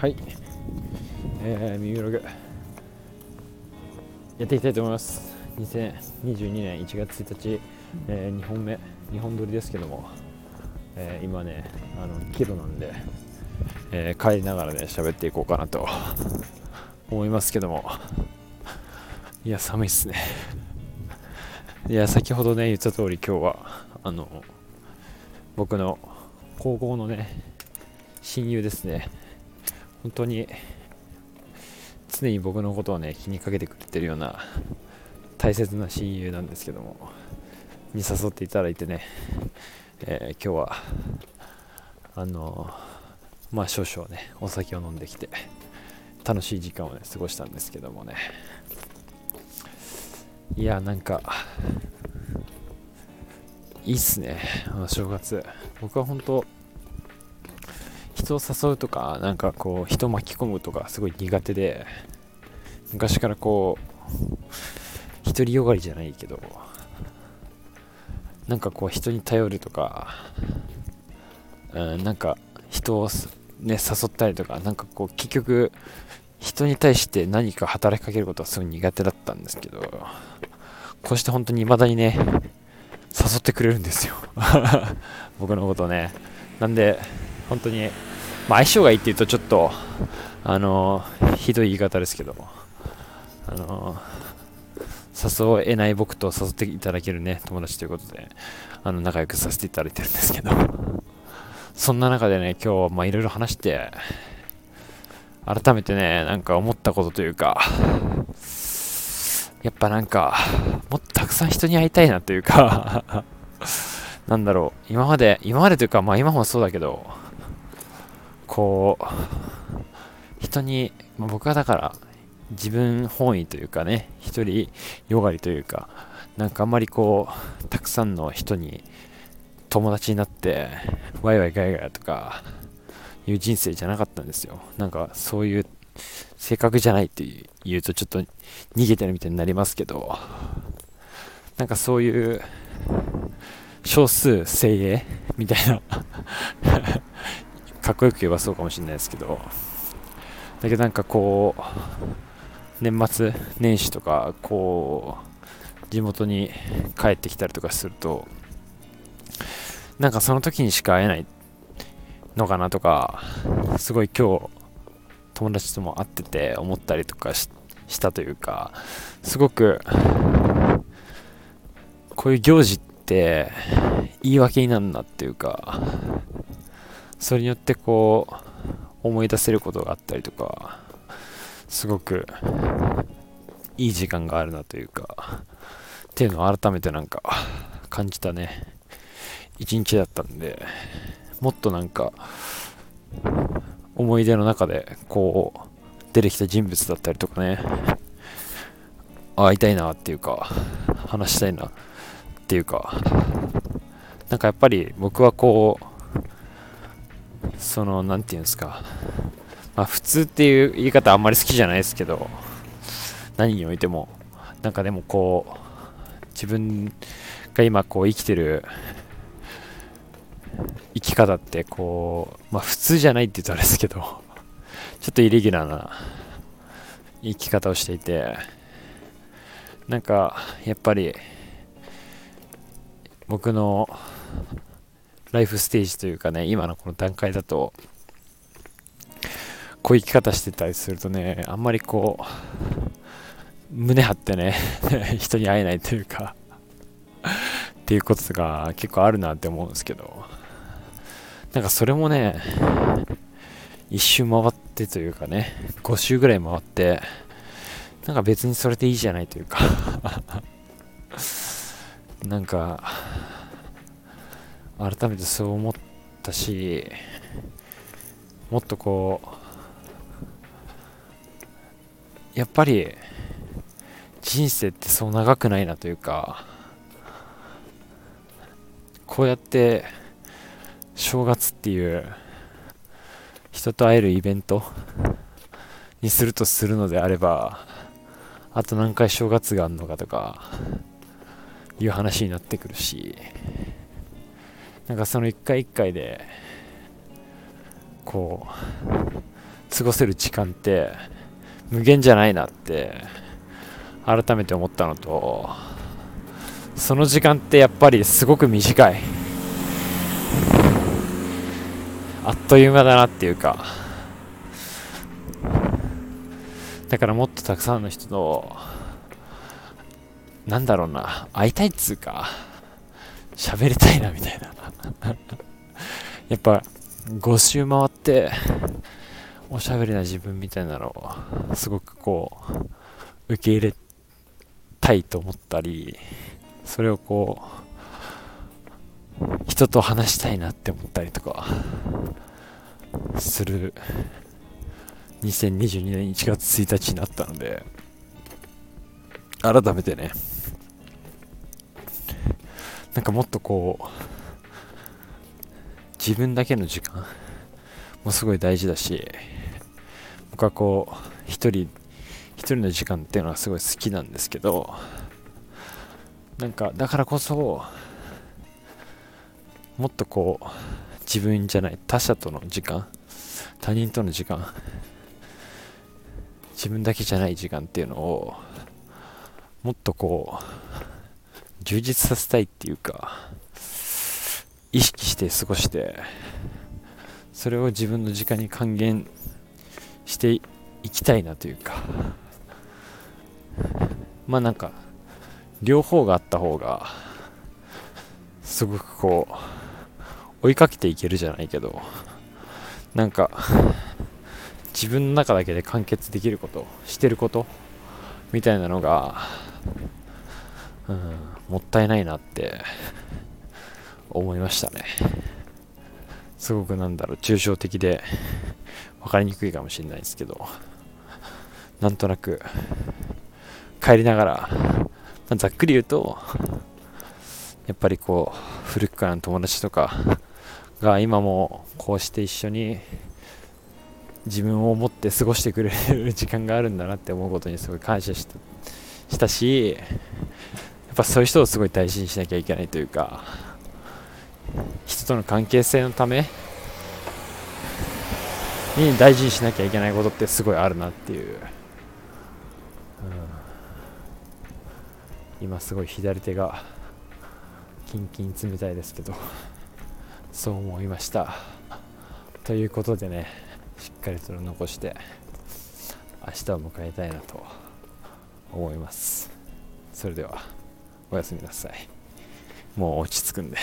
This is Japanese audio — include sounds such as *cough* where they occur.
はい、えー、ミブログ。やっていきたいと思います。2022年1月1日、えー、2本目。2本撮りですけども、えー、今ねあのキロなんで、えー、帰りながらね喋っていこうかなと思いますけども。いや寒いっすね。いや先ほどね言った通り今日はあの僕の高校のね親友ですね。本当に常に僕のことをね気にかけてくれてるような大切な親友なんですけどもに誘っていただいてね、えー、今日はあのまあ少々ねお酒を飲んできて楽しい時間をね過ごしたんですけどもね。いやなんかいいっすねあの正月。僕は本当人を誘うとかなんかこう人巻き込むとかすごい苦手で昔からこう独りよがりじゃないけどなんかこう人に頼るとか、うん、なんか人をね誘ったりとかなんかこう結局人に対して何か働きかけることはすごい苦手だったんですけどこうして本当に未だにね誘ってくれるんですよ。*laughs* 僕のことね。なんで本当にまあ、相性がいいって言うとちょっと、あの、ひどい言い方ですけど、あの、誘えない僕と誘っていただけるね、友達ということで、あの、仲良くさせていただいてるんですけど、そんな中でね、今日、まあ、いろいろ話して、改めてね、なんか思ったことというか、やっぱなんか、もっとたくさん人に会いたいなというか。なんだろう、今まで、今までというか、まあ今もそうだけど、こう人に、まあ、僕はだから自分本位というかね一人よがりというかなんかあんまりこうたくさんの人に友達になってワイワイガヤガヤとかいう人生じゃなかったんですよ。なんかそういう性格じゃないって言うとちょっと逃げてるみたいになりますけどなんかそういう少数精鋭みたいなかっこよく言えばそうかもしれないですけどだけどなんかこう年末年始とかこう地元に帰ってきたりとかするとなんかその時にしか会えないのかなとかすごい今日友達とも会ってて思ったりとかしたというかすごくこういう行事って言い訳になるなっていうかそれによってこう思い出せることがあったりとかすごくいい時間があるなというかっていうのを改めてなんか感じたね。一日だったんでもっとなんか思い出の中でこう出てきた人物だったりとかね会いたいなっていうか話したいなっていうかなんかやっぱり僕はこうその、なんていうんですか、まあ、普通っていう言い方あんまり好きじゃないですけど、何においても、なんかでもこう、自分が今こう生きてる生き方ってこう、まあ普通じゃないって言うとあれですけど、ちょっとイレギュラーな生き方をしていて、なんかやっぱり僕のライフステージというかね、今のこの段階だと、こういう生き方してたりするとね、あんまりこう、胸張ってね、*laughs* 人に会えないというかっていうことが結構あるなって思うんですけど、なんかそれもね、一周回ってというかね、5周ぐらい回って、なんか別にそれでいいじゃないというか *laughs* なんか、改めてそう思ったしもっとこうやっぱり人生ってそう長くないなというかこうやって正月っていう人と会えるイベントにするとするのであればあと何回正月があるのかとかいう話になってくるしなんかその一回一回でこう過ごせる時間って無限じゃないなって改めて思ったのとその時間ってやっぱりすごく短い。あっという間だなっていうか。だからもっとたくさんの人となんだろうな会いたいっつうか。喋りたいなみたいな。*laughs* やっぱ5周回っておしゃべりな自分みたいなのをすごくこう受け入れたいと思ったりそれをこう人と話したいなって思ったりとかする。2022年1月1日になったので改めてねなんかもっとこう自分だけの時間もすごい大事だし僕はこう一人一人の時間っていうのはすごい好きなんですけどなんかだからこそもっとこう自分じゃない他者との時間他人との時間自分だけじゃない時間っていうのをもっとこう充実させたいっていうか意識して過ごしてそれを自分の時間に還元していきたいなというか。まあなんか両方があった方がすごくこう追いかけていけるじゃないけどなんか自分の中だけで完結できることしてることみたいなのが、うん、もったいないなって。思いましたね。すごくなんだろう。抽象的で分かりにくいかもしれないですけど。なんとなく。帰りながら、ざっくり言うとやっぱりこう古くからの友達とかが今もこうして一緒に自分を思って過ごしてくれる時間があるんだなって思うことにすごい感謝したしたしっぱそういう人をすごい大事にしなきゃいけないというか人との関係性のために大事にしなきゃいけないことってすごいあるなっていう、うん、今すごい左手がキンキン冷たいですけどそう思いました。ということでねしっかりと残して明日を迎えたいなと思います。それでは。おやすみなさい。もう落ち着くんで。